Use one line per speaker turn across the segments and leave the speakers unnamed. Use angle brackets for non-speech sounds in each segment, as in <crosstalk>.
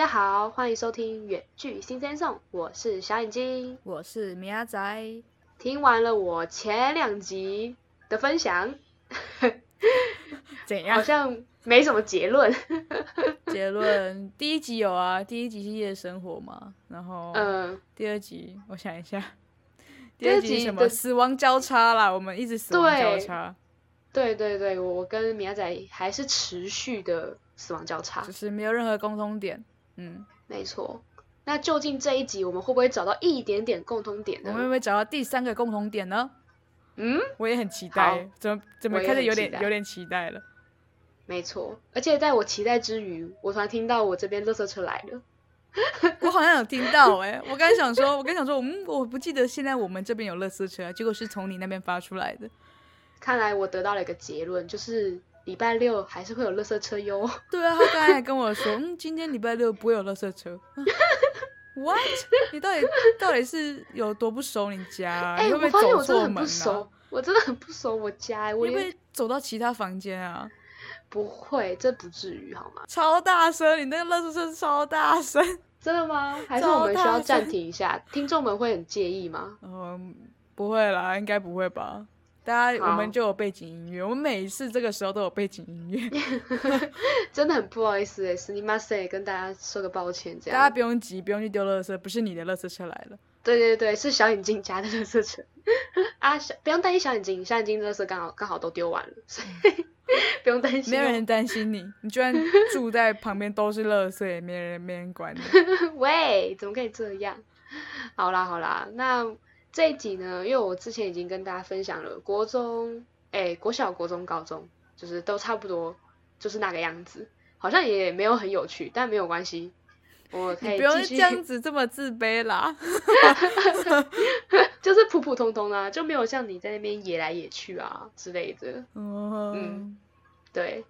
大家好，欢迎收听远距新生颂，我是小眼睛，
我是米亚仔。
听完了我前两集的分享，
怎样？
好像没什么结论。
结论第一集有啊，第一集是夜生活嘛，然后嗯，第二集我想一下，第二集什么死亡交叉啦，我们一直死亡交叉。
对对对，我跟米亚仔还是持续的死亡交叉，
就是没有任何共通点。嗯，
没错。那究竟这一集我们会不会找到一点点共通点
呢？我们会不会找到第三个共同点呢？嗯，我也很期待。怎么怎么开始有点有点期待了？
没错。而且在我期待之余，我突然听到我这边垃圾车来了。<laughs>
我好像有听到哎，我刚想说，我刚想说，嗯，我不记得现在我们这边有垃圾车，结果是从你那边发出来的。
看来我得到了一个结论，就是礼拜六还是会有垃圾车哟。
对啊，他刚才还跟我说，嗯，今天礼拜六不会有垃圾车。<laughs> What？你到底到底是有多不熟你家？哎，
我发现我真的很不熟，我真的很不熟我家。
你会不会走到其他房间啊？
不会，这不至于好吗？
超大声，你那个垃圾车超大声，
真的吗？还是我们需要暂停一下？听众们会很介意吗？
嗯，不会啦，应该不会吧。大家，我们就有背景音乐，我们每一次这个时候都有背景音
乐，<laughs> 真的很不好意思哎，是你妈塞，跟大家说个抱歉，这样。
大家不用急，不用去丢垃圾，不是你的垃圾车来了。
对对对，是小眼睛家的垃圾车。<laughs> 啊，小不用担心小眼睛，小眼睛垃圾刚好刚好都丢完了，所以 <laughs> 不用担心。
没有人担心你，你居然住在旁边都是垃圾，没人没人管你。
喂，怎么可以这样？好啦好啦，那。这一集呢，因为我之前已经跟大家分享了国中，哎，国小、国中、高中，就是都差不多，就是那个样子，好像也没有很有趣，但没有关系，我可以
不用这样子这么自卑啦，<laughs>
就是普普通通啊，就没有像你在那边野来野去啊之类的，嗯，对，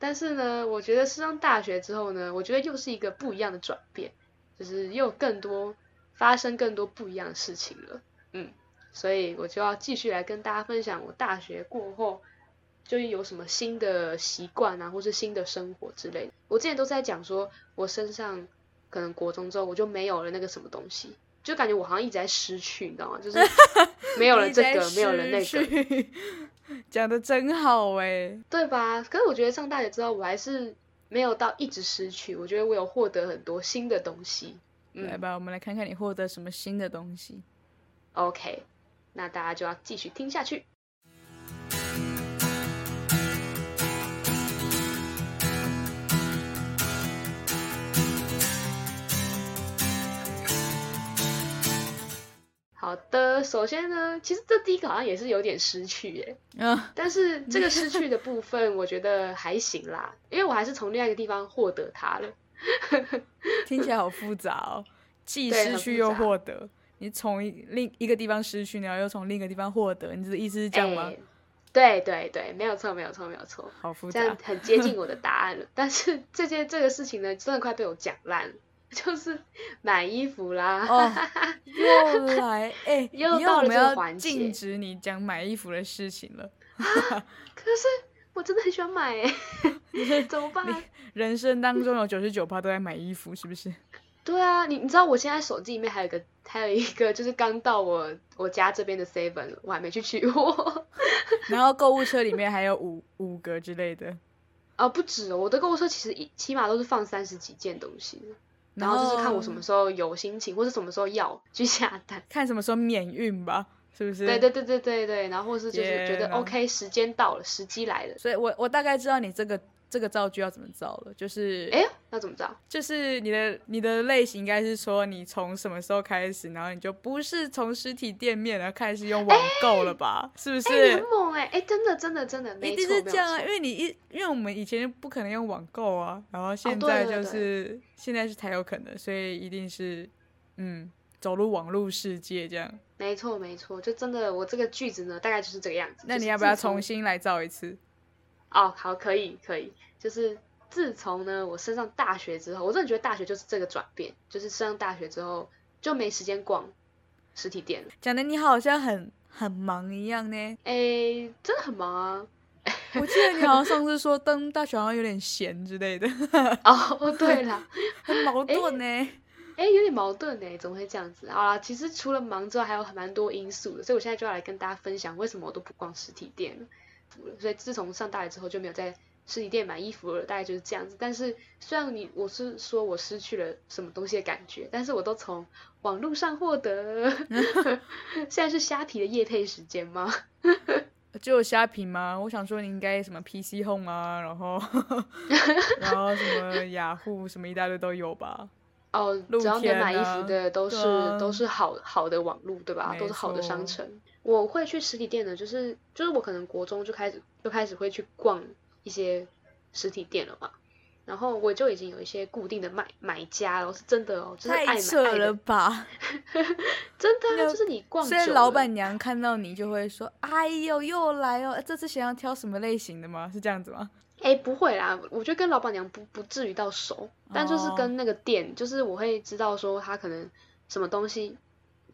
但是呢，我觉得是上大学之后呢，我觉得又是一个不一样的转变，就是又更多发生更多不一样的事情了。嗯，所以我就要继续来跟大家分享我大学过后就有什么新的习惯啊，或是新的生活之类的。我之前都在讲说，我身上可能国中之后我就没有了那个什么东西，就感觉我好像一直在失去，你知道吗？就是没有了这个，没有了那个。
讲的真好哎，
对吧？可是我觉得上大学之后，我还是没有到一直失去。我觉得我有获得很多新的东西。
来吧，我们来看看你获得什么新的东西。
OK，那大家就要继续听下去。好的，首先呢，其实这第一个好像也是有点失去耶，嗯，但是这个失去的部分，我觉得还行啦，因为我还是从另外一个地方获得它了。<laughs>
听起来好复杂哦，既失去又获得。你从另一个地方失去，然后又从另一个地方获得，你的意思是这样吗？
对对对，没有错，没有错，没有错。
好复杂，
这样很接近我的答案了。但是这件这个事情呢，真的快被我讲烂了，就是买衣服啦。
哦，又来哎，<laughs> 又到了这个环节，禁止你讲买衣服的事情了。<laughs>
可是我真的很喜欢买哎，<laughs> 怎么办？
人生当中有九十九趴都在买衣服，是不是？
对啊，你你知道我现在手机里面还有个还有一个就是刚到我我家这边的 seven，我还没去取货。<laughs>
然后购物车里面还有五五个之类的。
啊，不止哦，我的购物车其实一起码都是放三十几件东西。然后就是看我什么时候有心情，或者什么时候要去下单，
看什么时候免运吧，是不是？
对对对对对对，然后或是就是觉得 OK，时间到了，时机来了。
所以我我大概知道你这个。这个造句要怎么造了？就是
哎，要怎么造？
就是你的你的类型应该是说，你从什么时候开始，然后你就不是从实体店面然后开始用网购了吧？是不是？
很猛哎哎，真的真的真的，
一定是这样啊！因为你一因为我们以前不可能用网购啊，然后现在就是现在是才有可能，所以一定是嗯，走入网络世界这样。
没错没错，就真的我这个句子呢，大概就是这个样子。
那你要不要重新来造一次？
哦，好，可以，可以，就是自从呢，我升上大学之后，我真的觉得大学就是这个转变，就是升上大学之后就没时间逛实体店了。
讲的你好像很很忙一样呢。
哎，真的很忙啊。
我记得你好像上次说登大学好像有点闲之类的。<laughs>
哦，对了，<laughs>
很矛盾呢。
哎，有点矛盾呢，怎么会这样子？好啦，其实除了忙之外，还有蛮多因素的，所以我现在就要来跟大家分享为什么我都不逛实体店了。所以自从上大学之后就没有在实体店买衣服了，大概就是这样子。但是虽然你我是说我失去了什么东西的感觉，但是我都从网络上获得。<laughs> 现在是虾皮的夜配时间吗？
只有虾皮吗？我想说你应该什么 PC Home 啊，然后 <laughs> 然后什么雅虎什么一大堆都有吧。
哦，只要能买衣服的都是都是好好的网路，对吧？都是好的商城。我会去实体店的，就是就是我可能国中就开始就开始会去逛一些实体店了嘛。然后我就已经有一些固定的买买家了，是真的哦，就是爱
买了吧？<laughs>
真的，就是你逛，
所以老板娘看到你就会说：“哎呦，又来哦，这次想要挑什么类型的吗？是这样子吗？”
哎，不会啦，我觉得跟老板娘不不至于到熟，但就是跟那个店，就是我会知道说他可能什么东西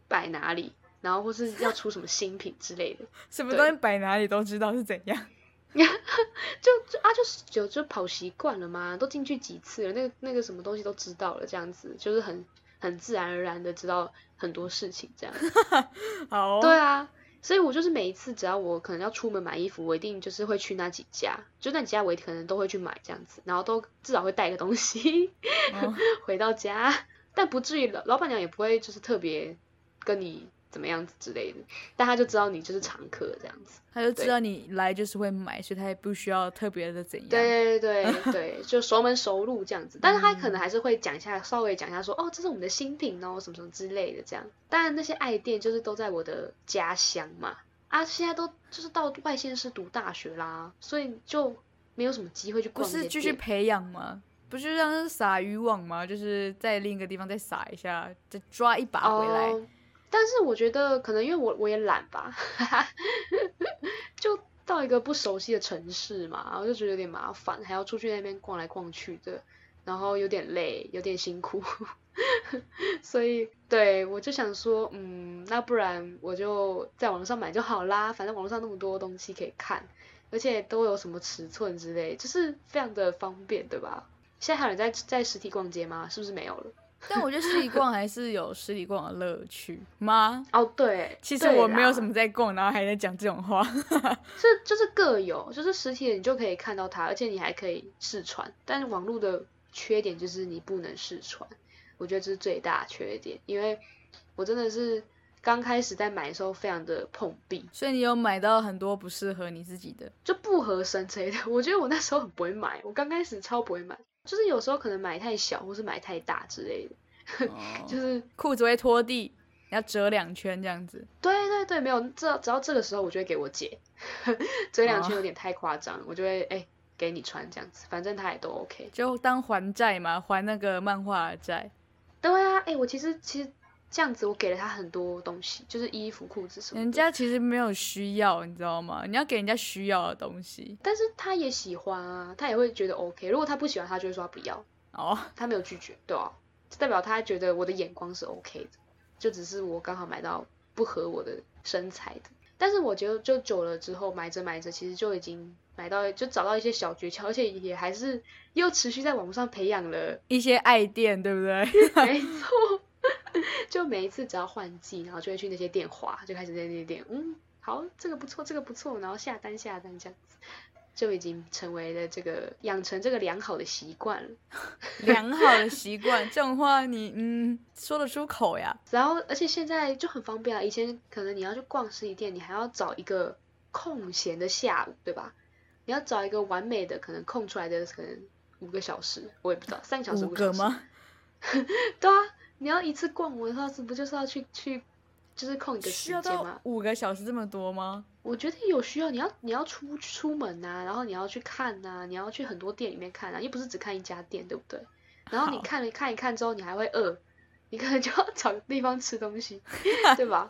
摆哪里，然后或是要出什么新品之类的，<laughs>
什么东西摆哪里都知道是怎样，<laughs>
就就啊，就是就就跑习惯了嘛，都进去几次了，那个那个什么东西都知道了，这样子就是很很自然而然的知道很多事情，这样，<laughs>
好，
对啊。所以我就是每一次只要我可能要出门买衣服，我一定就是会去那几家，就那几家我可能都会去买这样子，然后都至少会带个东西 <laughs> 回到家，但不至于老老板娘也不会就是特别跟你。怎么样子之类的，但他就知道你就是常客这样子，
他就知道你来就是会买，所以他也不需要特别的怎样。
对对对对，就熟门熟路这样子，但是他可能还是会讲一下，稍微讲一下说，哦，这是我们的新品哦，什么什么之类的这样。当然那些爱店就是都在我的家乡嘛，啊，现在都就是到外县市读大学啦，所以就没有什么机会去逛。
不是继续培养吗？不是像撒渔网吗？就是在另一个地方再撒一下，再抓一把回来。
但是我觉得可能因为我我也懒吧，<laughs> 就到一个不熟悉的城市嘛，然后就觉得有点麻烦，还要出去那边逛来逛去的，然后有点累，有点辛苦，<laughs> 所以对我就想说，嗯，那不然我就在网上买就好啦，反正网络上那么多东西可以看，而且都有什么尺寸之类，就是非常的方便，对吧？现在还有人在在实体逛街吗？是不是没有了？
但我觉得实体逛还是有实体逛的乐趣吗？
哦，对，
其实我没有什么在逛，然后还在讲这种话，<laughs>
是就是各有，就是实体的你就可以看到它，而且你还可以试穿。但是网络的缺点就是你不能试穿，我觉得这是最大缺点。因为我真的是刚开始在买的时候非常的碰壁，
所以你有买到很多不适合你自己的，
就不合身之类的。我觉得我那时候很不会买，我刚开始超不会买。就是有时候可能买太小，或是买太大之类的，<laughs> 就是
裤子会拖地，要折两圈这样子。
对对对，没有，这只要这个时候，我就会给我姐 <laughs> 折两圈，有点太夸张，我就会哎给你穿这样子，反正他也都 OK，
就当还债嘛，还那个漫画的债。
对啊，哎，我其实其实。这样子，我给了他很多东西，就是衣服、裤子什么。
人家其实没有需要，你知道吗？你要给人家需要的东西。
但是他也喜欢啊，他也会觉得 OK。如果他不喜欢，他就会说他不要。
哦，
他没有拒绝，对啊，代表他觉得我的眼光是 OK 的，就只是我刚好买到不合我的身材的。但是我觉得，就久了之后，买着买着，其实就已经买到，就找到一些小诀窍，而且也还是又持续在网络上培养了
一些爱店，对不对？<laughs>
没错。<laughs> 就每一次只要换季，然后就会去那些店划，就开始在那些店，嗯，好，这个不错，这个不错，然后下单下单这样子，就已经成为了这个养成这个良好的习惯了。
良好的习惯这种话，你嗯说得出口呀？
然后而且现在就很方便啊，以前可能你要去逛实体店，你还要找一个空闲的下午，对吧？你要找一个完美的可能空出来的可能五个小时，我也不知道三个小时五
个吗？<laughs>
对啊。你要一次逛完的话，是不就是要去去，就是空一个时间吗？
五个小时这么多吗？
我觉得有需要，你要你要出出门呐，然后你要去看呐，你要去很多店里面看啊，又不是只看一家店，对不对？然后你看了看一看之后，你还会饿，你可能就要找地方吃东西，<laughs> 对吧？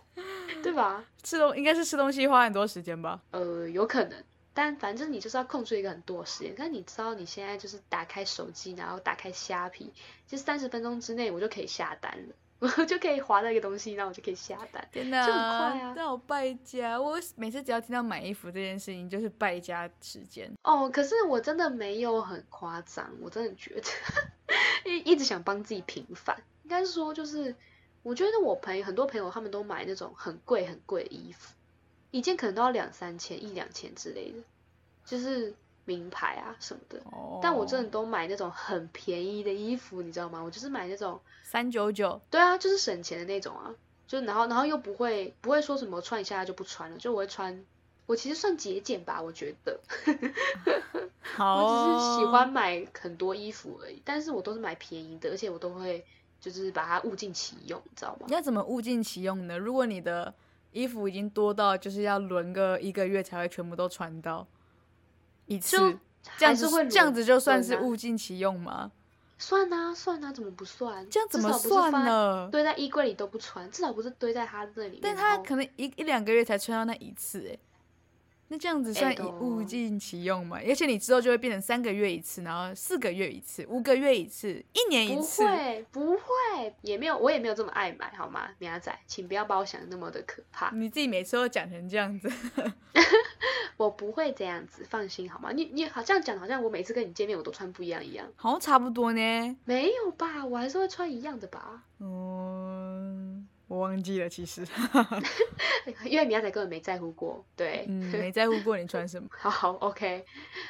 对吧？
吃东应该是吃东西花很多时间吧？
呃，有可能。但反正你就是要空出一个很多时间，但你知道你现在就是打开手机，然后打开虾皮，就三十分钟之内我就可以下单了，我就可以划到一个东西，然后我就可以下单。
天
哪，就很快啊！
那我败家，我每次只要听到买衣服这件事情，就是败家时间。
哦，可是我真的没有很夸张，我真的觉得，一一直想帮自己平反。应该是说，就是我觉得我朋友很多朋友他们都买那种很贵很贵的衣服，一件可能都要两三千、一两千之类的，就是。名牌啊什么的，但我真的都买那种很便宜的衣服，你知道吗？我就是买那种
三九九，
对啊，就是省钱的那种啊，就然后然后又不会不会说什么穿一下就不穿了，就我会穿，我其实算节俭吧，我觉得，<laughs>
好，
我只是喜欢买很多衣服而已，但是我都是买便宜的，而且我都会就是把它物尽其用，你知道吗？
要怎么物尽其用呢？如果你的衣服已经多到就是要轮个一个月才会全部都穿到。一次这样子这样子就算是物尽其用吗？
算啊算啊，怎么不算？
这样怎么算呢？
堆在衣柜里都不穿，至少不是堆在他这里。
但他可能一一两个月才穿到那一次，哎。那这样子算物尽其用嘛？而且你之后就会变成三个月一次，然后四个月一次，五个月一次，一年一次。
不会，不会，也没有，我也没有这么爱买，好吗，苗仔，请不要把我想的那么的可怕。
你自己每次都讲成这样子，<laughs>
我不会这样子，放心好吗？你你好像讲，好像我每次跟你见面我都穿不一样一样，
好像差不多呢。
没有吧？我还是会穿一样的吧。
嗯。我忘记了，其实，<laughs>
因为米亚仔根本没在乎过，对，
没在乎过你穿什么。
好 <laughs> 好，OK，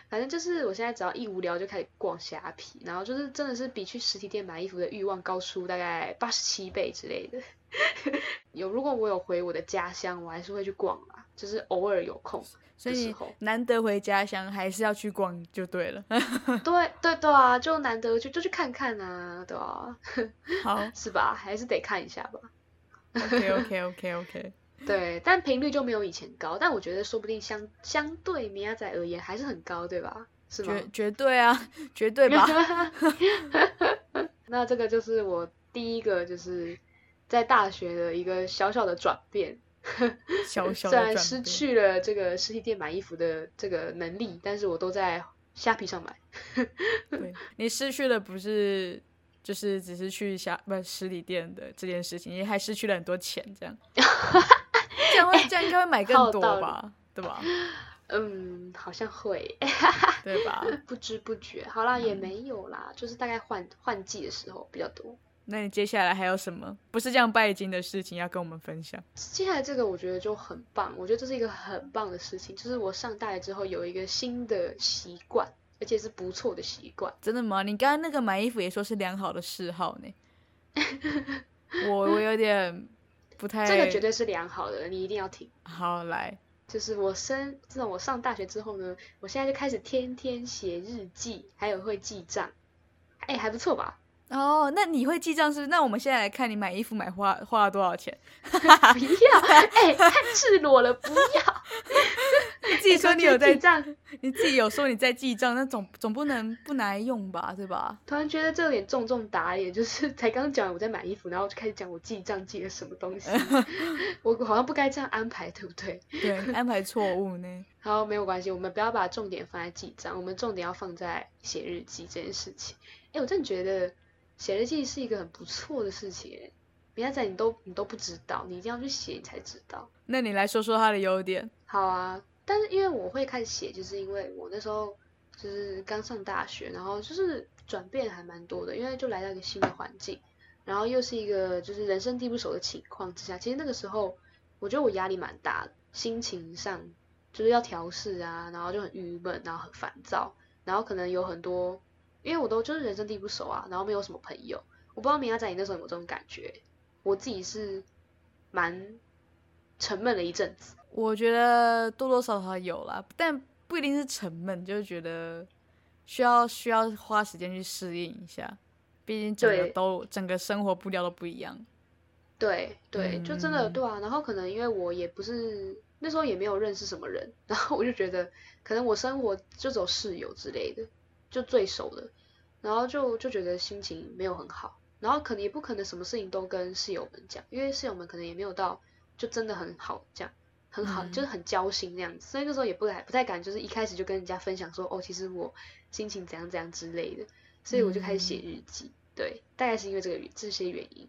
反正就是我现在只要一无聊就开始逛虾皮，然后就是真的是比去实体店买衣服的欲望高出大概八十七倍之类的。<laughs> 有，如果我有回我的家乡，我还是会去逛啊，就是偶尔有空的时候，
难得回家乡还是要去逛就对了。
对对对啊，就难得去就去看看啊，对啊？
好，
是吧？还是得看一下吧。
OK OK OK OK，
对，但频率就没有以前高，但我觉得说不定相相对米亚仔而言还是很高，对吧？是吗？
绝绝对啊，<laughs> 绝对吧。<laughs>
那这个就是我第一个就是在大学的一个小小的转变，<laughs>
小小
虽然失去了这个实体店买衣服的这个能力，但是我都在虾皮上买。
对你失去的不是？就是只是去下不实体店的这件事情，也还失去了很多钱，这样，<laughs> 这样会这样应该会买更多吧，对吧？
嗯，好像会，<laughs>
对吧？
不知不觉，好啦，也没有啦，就是大概换换季的时候比较多。
那你接下来还有什么不是这样拜金的事情要跟我们分享？
接下来这个我觉得就很棒，我觉得这是一个很棒的事情，就是我上大学之后有一个新的习惯。而且是不错的习惯，
真的吗？你刚刚那个买衣服也说是良好的嗜好呢。我我有点不太，<laughs>
这个绝对是良好的，你一定要听。
好来，
就是我升，自从我上大学之后呢，我现在就开始天天写日记，还有会记账，哎，还不错吧？
哦，那你会记账是？那我们现在来看你买衣服买花花了多少钱？
不要，哎，太赤裸了，不要。<laughs>
你 <laughs> 自己说你有在记账，<laughs> 你自己有说你在记账，那总总不能不拿来用吧，对吧？
突然觉得这有点重重打脸，就是才刚讲我在买衣服，然后就开始讲我记账记了什么东西，<laughs> 我好像不该这样安排，对不对？
对，安排错误呢。
好，没有关系，我们不要把重点放在记账，我们重点要放在写日记这件事情。哎，我真的觉得。写日记是一个很不错的事情，别人仔你都你都不知道，你一定要去写你才知道。
那你来说说它的优点。
好啊，但是因为我会开始写，就是因为我那时候就是刚上大学，然后就是转变还蛮多的，因为就来到一个新的环境，然后又是一个就是人生地不熟的情况之下，其实那个时候我觉得我压力蛮大的，心情上就是要调试啊，然后就很郁闷，然后很烦躁，然后可能有很多。因为我都就是人生地不熟啊，然后没有什么朋友，我不知道明亚仔你那时候有没有这种感觉？我自己是蛮沉闷了一阵子。
我觉得多多少少有啦，但不一定是沉闷，就是觉得需要需要花时间去适应一下，毕竟整个都整个生活步调都不一样。
对对，就真的对啊。然后可能因为我也不是那时候也没有认识什么人，<laughs> 然后我就觉得可能我生活就走室友之类的。就最熟的，然后就就觉得心情没有很好，然后可能也不可能什么事情都跟室友们讲，因为室友们可能也没有到就真的很好讲，很好就是很交心那样子，所以那时候也不太不太敢，就是一开始就跟人家分享说哦，其实我心情怎样怎样之类的，所以我就开始写日记，对，大概是因为这个这些原因，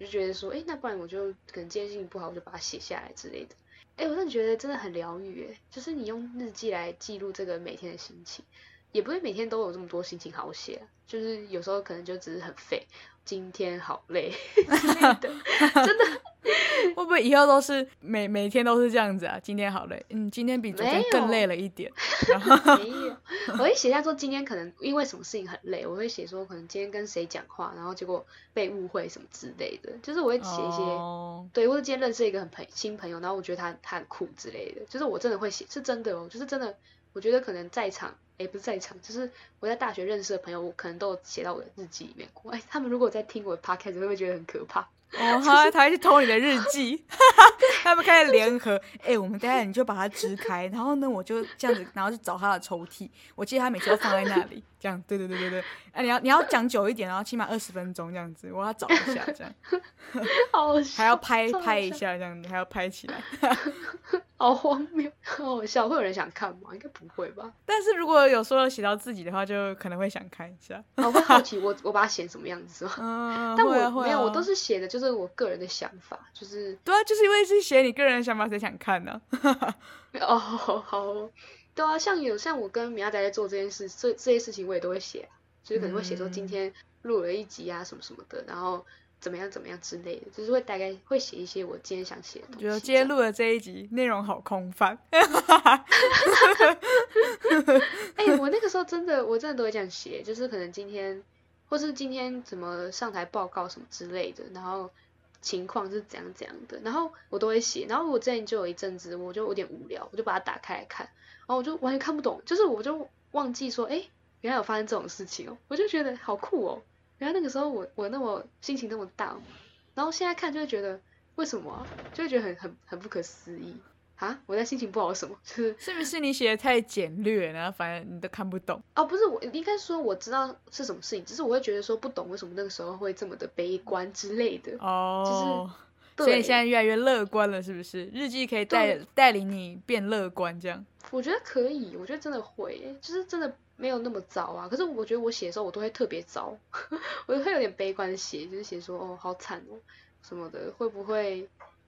我就觉得说，哎，那不然我就可能今天心情不好，我就把它写下来之类的。哎，我真的觉得真的很疗愈，哎，就是你用日记来记录这个每天的心情，也不会每天都有这么多心情好写，就是有时候可能就只是很废，今天好累 <laughs> 之类的，<laughs> 真的。<laughs>
会不会以后都是每每天都是这样子啊？今天好累，嗯，今天比昨天更累了一点。
没有，我会写下说今天可能因为什么事情很累，我会写说可能今天跟谁讲话，然后结果被误会什么之类的。就是我会写一些，对，或者今天认识一个很朋新朋友，然后我觉得他他很酷之类的。就是我真的会写，是真的哦，就是真的。我觉得可能在场，哎，不是在场，就是我在大学认识的朋友，我可能都写到我的日记里面过。哎，他们如果在听我的 podcast，会不会觉得很可怕？
哦，他他去偷你的日记，<laughs> 他们开始联合。哎，我们待会你就把它支开，然后呢，我就这样子，然后去找他的抽屉。我记得他每次都放在那里，这样。对对对对对。<laughs> 哎，你要你要讲久一点，然后起码二十分钟这样子，我要找一下这样。<laughs>
好，
还要拍拍一下这样子，还要拍起来。<laughs>
好荒谬，好笑。会有人想看吗？应该不会吧。
但是如果有说写到自己的话，就可能会想看一下。
我会好奇，我我把它写什么样子嗯，但我没有，我都是写的，就是我个人的想法，就是
对啊，就是因为是写你个人的想法，谁想看呢？
哦，好，对啊，像有像我跟米亚仔在做这件事，这这些事情我也都会写，就是可能会写说今天录了一集啊什么什么的，然后。怎么样？怎么样之类的，就是会大概会写一些我今天想写的东西。觉得
今天录的这一集内容好空泛。<laughs> 哎，<laughs>
我那个时候真的，我真的都会这样写，就是可能今天，或是今天怎么上台报告什么之类的，然后情况是怎样怎样的，然后我都会写。然后我之前就有一阵子，我就有点无聊，我就把它打开来看，然后我就完全看不懂，就是我就忘记说，哎，原来有发生这种事情哦，我就觉得好酷哦。原来那个时候我我那么心情那么大，然后现在看就会觉得为什么，就会觉得很很很不可思议啊！我在心情不好什么？就是 <laughs>
是不是你写的太简略，然后反正你都看不懂？
哦，不是，我应该说我知道是什么事情，只是我会觉得说不懂为什么那个时候会这么的悲观之类的。哦，
就是所以现在越来越乐观了，是不是？日记可以带带领你变乐观，这样？
我觉得可以，我觉得真的会，就是真的。没有那么糟啊，可是我觉得我写的时候我都会特别糟，<laughs> 我都会有点悲观的写，就是写说哦好惨哦什么的，会不会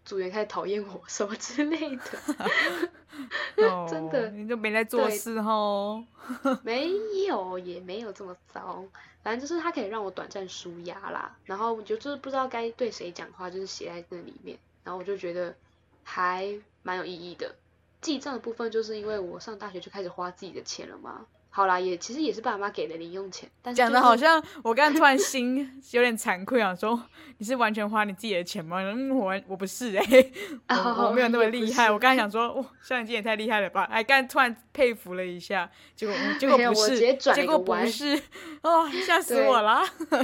组员开始讨厌我什么之类的，<laughs> <laughs> 真的。
你就没在做事哦，
没有也没有这么糟，反正就是它可以让我短暂舒压啦，然后我就就是不知道该对谁讲话，就是写在那里面，然后我就觉得还蛮有意义的。记账的部分就是因为我上大学就开始花自己的钱了嘛。好啦，也其实也是爸妈给的零用钱，
讲的好像我刚才突然心有点惭愧啊，说你是完全花你自己的钱吗？嗯，我我不是哎，我没有那么厉害。我刚才想说，哇，像你今天也太厉害了吧？哎，刚突然佩服了一下，结果结果不是，结果不是，哦，吓死我了。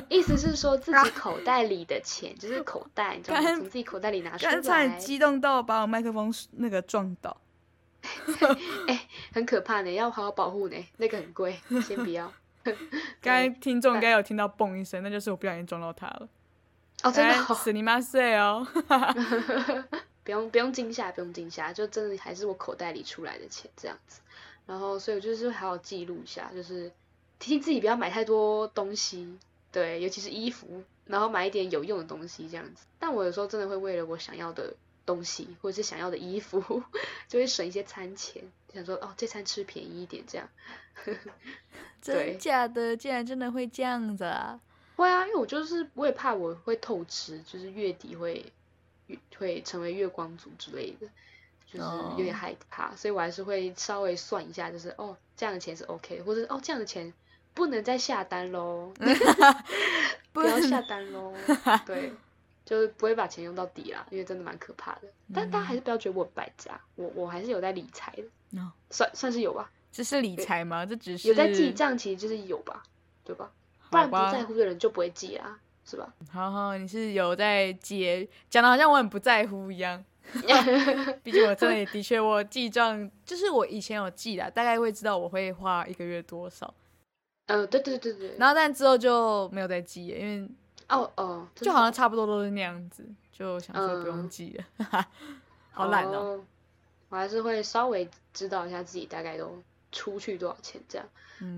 意思是说自己 <laughs> 口袋里的钱，就是口袋，你知道吗？从自己口袋里拿出来。刚
才激动到把我麦克风那个撞倒。<laughs>
哎，很可怕呢，要好好保护呢。那个很贵，先不要。<laughs>
刚才听众应该有听到嘣一声，那就是我不小心撞到他了。
哦，真的，
死你妈碎哦！<laughs>
不用不用惊吓，不用惊吓，就真的还是我口袋里出来的钱这样子。然后，所以我就是好好记录一下，就是提醒自己不要买太多东西，对，尤其是衣服，然后买一点有用的东西这样子。但我有时候真的会为了我想要的。东西或者是想要的衣服，<laughs> 就会省一些餐钱，想说哦，这餐吃便宜一点这样。<laughs>
真假的，竟然真的会这样子啊？
会啊，因为我就是我也怕我会透支，就是月底会会成为月光族之类的，就是有点害怕，所以我还是会稍微算一下，就是哦这样的钱是 OK，或者哦这样的钱不能再下单喽，<laughs> 不要下单喽，对。就是不会把钱用到底啦，因为真的蛮可怕的。但大家还是不要觉得我败家，我我还是有在理财的，算算是有吧。
这是理财吗？这只是
有在记账，其实就是有吧，对吧？不然不在乎的人就不会记啊，是吧？
好好，你是有在记，讲的好像我很不在乎一样。<laughs> 毕竟我真的也的确，我记账就是我以前有记的，大概会知道我会花一个月多少。
呃，对对对对。
然后但之后就没有再记，因为。
哦哦，
就好像差不多都是那样子，就想说不用记了，<laughs> 好懒哦。
我还是会稍微知道一下自己大概都出去多少钱这样。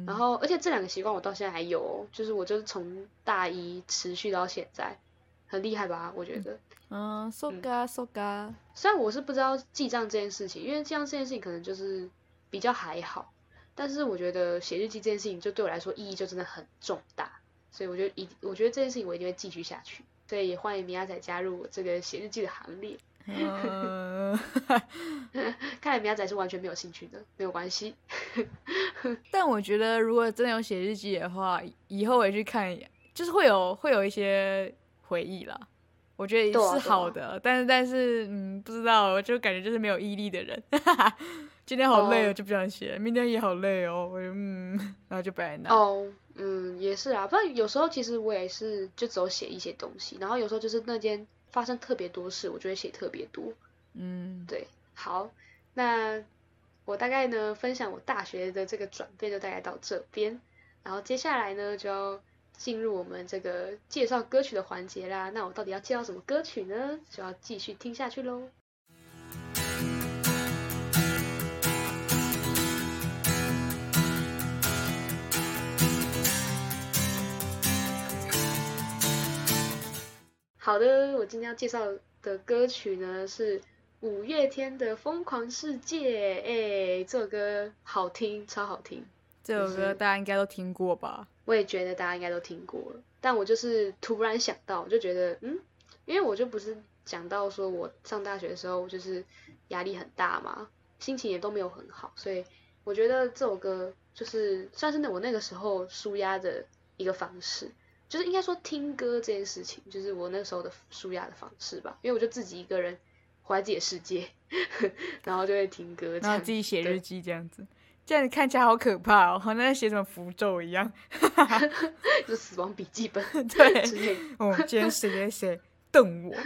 然后，而且这两个习惯我到现在还有，哦就是我就是从大一持续到现在，很厉害吧？我觉得。
嗯，so ga so ga。
虽然我是不知道记账这件事情，因为记账这件事情可能就是比较还好，但是我觉得写日记这件事情就对我来说意义就真的很重大，所以我觉得一，我觉得这件事情我一定会继续下去。所以也欢迎米亚仔加入我这个写日记的行列。<laughs> 看来米亚仔是完全没有兴趣的，没有关系。<laughs>
但我觉得如果真的有写日记的话，以后我去看，就是会有会有一些回忆啦。我觉得是好的，但是但是嗯，不知道，我就感觉就是没有毅力的人。<laughs> 今天好累哦，就不想写；明天也好累哦，我就嗯，然后就不爱拿。
哦，嗯，也是啊。不然有时候其实我也是就只有写一些东西，然后有时候就是那天发生特别多事，我就会写特别多。嗯，对。好，那我大概呢分享我大学的这个转变就大概到这边，然后接下来呢就要进入我们这个介绍歌曲的环节啦。那我到底要介绍什么歌曲呢？就要继续听下去喽。好的，我今天要介绍的歌曲呢是五月天的《疯狂世界》。哎，这首歌好听，超好听。
这首歌大家应该都听过吧？
我也觉得大家应该都听过了。但我就是突然想到，我就觉得，嗯，因为我就不是讲到说我上大学的时候就是压力很大嘛，心情也都没有很好，所以我觉得这首歌就是算是那我那个时候舒压的一个方式。就是应该说听歌这件事情，就是我那时候的舒压的方式吧。因为我就自己一个人活在自己的世界，<laughs> 然后就会听歌，
然后自己写日记这样子。这样子看起来好可怕哦，好像在写什么符咒一样。<laughs>
就死亡笔记本。
对。哦，今天谁谁谁瞪我，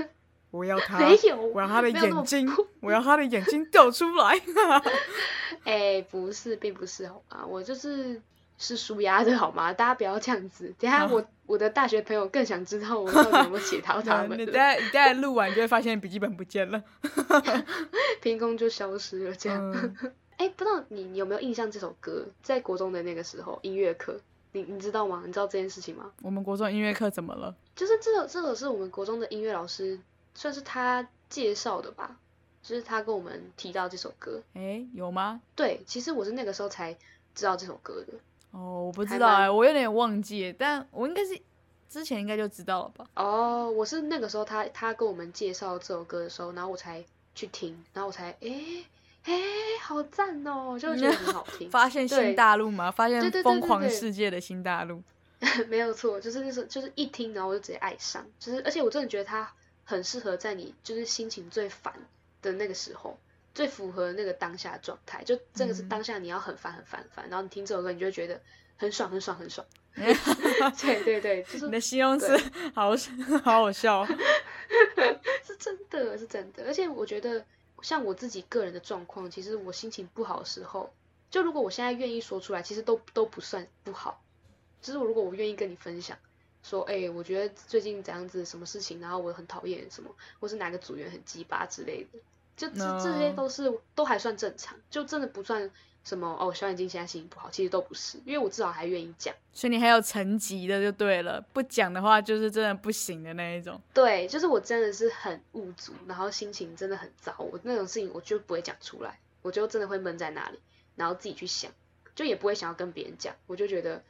我要 <laughs> 他，
没有，
我要他的眼睛，我要他的眼睛掉出来。
哎，不是，并不是好吗？我就是。是舒压的好吗？大家不要这样子。等下我我的大学朋友更想知道我到底有没有写 <laughs> 到他们。
你在你在录完就会发现笔记本不见了，<laughs>
凭空就消失了这样。<laughs> 哎，不知道你有没有印象这首歌？在国中的那个时候音乐课，你你知道吗？你知道这件事情吗？
我们国中音乐课怎么了？
就是这首这首是我们国中的音乐老师算是他介绍的吧，就是他跟我们提到这首歌。
哎，有吗？
对，其实我是那个时候才知道这首歌的。
哦，我不知道哎，我有点忘记，但我应该是之前应该就知道了吧？
哦，我是那个时候他他跟我们介绍这首歌的时候，然后我才去听，然后我才哎哎，好赞哦，就觉得很好听。<laughs>
发现新大陆嘛？发现疯狂世界的新大陆？<laughs>
没有错，就是那时候就是一听，然后我就直接爱上，就是而且我真的觉得它很适合在你就是心情最烦的那个时候。最符合那个当下状态，就真的是当下你要很烦很烦很烦，然后你听这首歌，你就会觉得很爽很爽很爽。<laughs> 对对对，就是
你的形容词 <laughs> 好 <laughs> 好好笑，
是真的是真的。而且我觉得，像我自己个人的状况，其实我心情不好的时候，就如果我现在愿意说出来，其实都都不算不好。就是如果我愿意跟你分享，说哎，我觉得最近怎样子什么事情，然后我很讨厌什么，或是哪个组员很鸡巴之类的。就这这些都是都还算正常，就真的不算什么哦。小眼睛现在心情不好，其实都不是，因为我至少还愿意讲。
所以你还有层级的就对了，不讲的话就是真的不行的那一种。
对，就是我真的是很物足，然后心情真的很糟，我那种事情我就不会讲出来，我就真的会闷在那里，然后自己去想，就也不会想要跟别人讲，我就觉得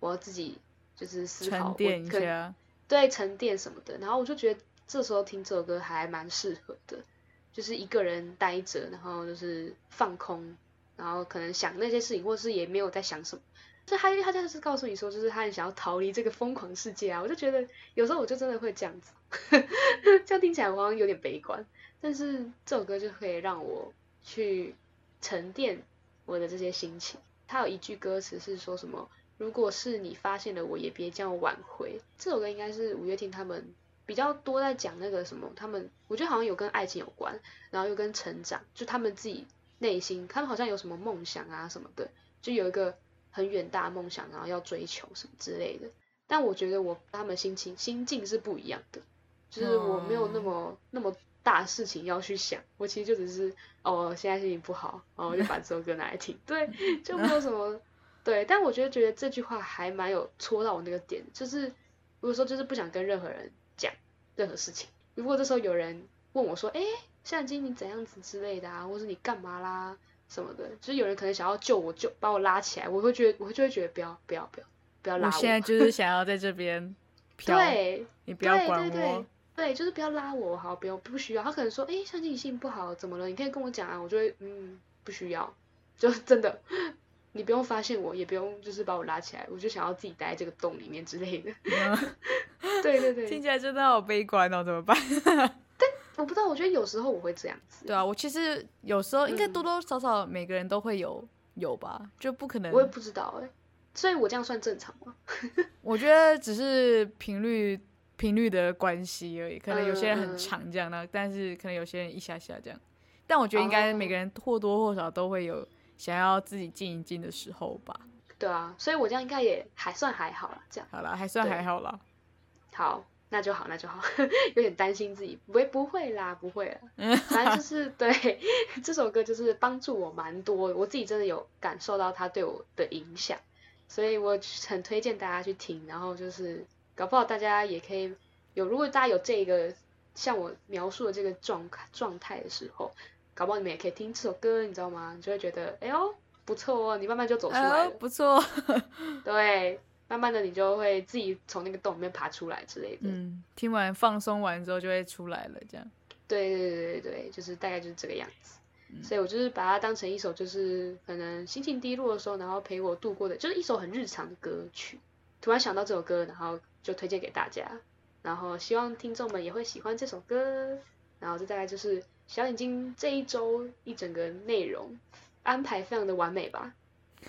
我要自己就是思考，
沉淀一下，
对，沉淀什么的。然后我就觉得这时候听这首歌还蛮适合的。就是一个人待着，然后就是放空，然后可能想那些事情，或是也没有在想什么。就他他就是告诉你说，就是他很想要逃离这个疯狂世界啊。我就觉得有时候我就真的会这样子，<laughs> 这样听起来好像有点悲观。但是这首歌就可以让我去沉淀我的这些心情。他有一句歌词是说什么：“如果是你发现了我，也别将我挽回。”这首歌应该是五月天他们。比较多在讲那个什么，他们我觉得好像有跟爱情有关，然后又跟成长，就他们自己内心，他们好像有什么梦想啊什么的，就有一个很远大的梦想，然后要追求什么之类的。但我觉得我他们心情心境是不一样的，就是我没有那么那么大事情要去想，我其实就只是哦现在心情不好，然后就把这首歌拿来听，对，<laughs> 就没有什么对。但我觉得觉得这句话还蛮有戳到我那个点，就是如果说就是不想跟任何人。任何事情。如果这时候有人问我说：“哎，相机你怎样子之类的啊，或者你干嘛啦什么的？”就是有人可能想要救我，救把我拉起来，我会觉得，我就会觉得不要不要不要不要拉我。
我现在就是 <laughs> 想要在这边 <laughs> 对，你不要管
我。对，就是不要拉我，好，不用，不需要。他可能说：“哎，相机你心情不好，怎么了？你可以跟我讲啊。”我就会，嗯，不需要，就真的。你不用发现我，也不用就是把我拉起来，我就想要自己待在这个洞里面之类的。<laughs> 对对对，
听起来真的好悲观哦，怎么办？<laughs>
但我不知道，我觉得有时候我会这样子。
对啊，我其实有时候应该多多少少每个人都会有有吧，就不可能。
我也不知道哎，所以我这样算正常吗？<laughs>
我觉得只是频率频率的关系而已，可能有些人很长这样的，但是可能有些人一下下这样。但我觉得应该每个人或多或少都会有。想要自己静一静的时候吧。
对啊，所以我这样应该也还算还好了，这样。
好了，还算还好了。
好，那就好，那就好。<laughs> 有点担心自己，不会不会啦，不会了。<laughs> 反正就是对 <laughs> 这首歌，就是帮助我蛮多，我自己真的有感受到它对我的影响，所以我很推荐大家去听。然后就是搞不好大家也可以有，如果大家有这个像我描述的这个状状态的时候。搞不好你们也可以听这首歌，你知道吗？你就会觉得，哎呦，不错哦，你慢慢就走出来了，
不错。<laughs>
对，慢慢的你就会自己从那个洞里面爬出来之类的。
嗯，听完放松完之后就会出来了，这样。
对对对对对，就是大概就是这个样子。所以我就是把它当成一首，就是可能心情低落的时候，然后陪我度过的，就是一首很日常的歌曲。突然想到这首歌，然后就推荐给大家，然后希望听众们也会喜欢这首歌。然后这大概就是。小眼睛这一周一整个内容安排非常的完美吧？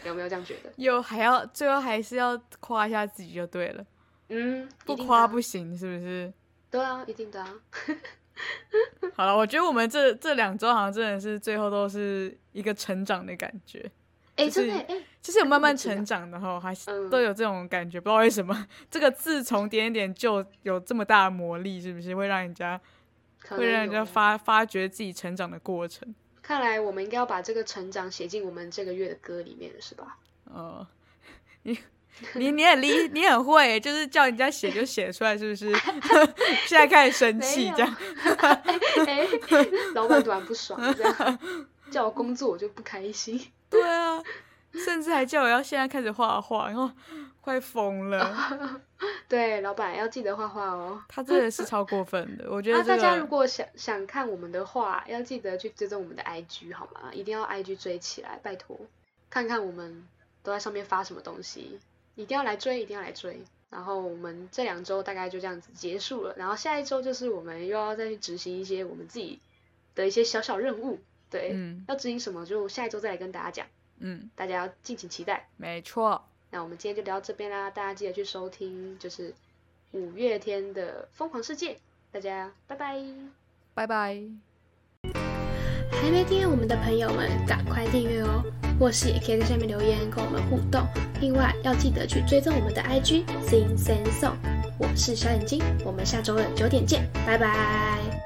有没有这样觉得？
有，还要最后还是要夸一下自己就对了。
嗯，
不夸不行，是不是？
对啊，一定的啊。<laughs> <laughs>
好了，我觉得我们这这两周好像真的是最后都是一个成长的感觉。
哎，真的哎，
就是有慢慢成长的哈，还是都有这种感觉。不知道为什么 <laughs> 这个字从点点就有这么大的魔力，是不是会让人家？会让人家发发掘自己成长的过程。
看来我们应该要把这个成长写进我们这个月的歌里面，是吧？
哦，你你你很厉，<laughs> 你很会，就是叫人家写就写出来，是不是？<laughs> 现在开始生气这样。<laughs>
老板突然不爽，这样叫我工作我就不开心。
对啊，甚至还叫我要现在开始画画，然后。快疯了！
对，老板要记得画画哦。
他真的是超过分的，我觉得。
大家如果想想看我们的画，要记得去追踪我们的 IG 好吗？一定要 IG 追起来，拜托，看看我们都在上面发什么东西，一定要来追，一定要来追。然后我们这两周大概就这样子结束了，然后下一周就是我们又要再去执行一些我们自己的一些小小任务。对，要执行什么就下一周再来跟大家讲。嗯，大家要敬请期待。
没错。
那我们今天就聊到这边啦，大家记得去收听，就是五月天的《疯狂世界》，大家拜拜，
拜拜。
还没订阅我们的朋友们，赶快订阅哦！或是也可以在下面留言跟我们互动。另外要记得去追踪我们的 IG Sing Sing Song。我是小眼睛，我们下周二九点见，拜拜。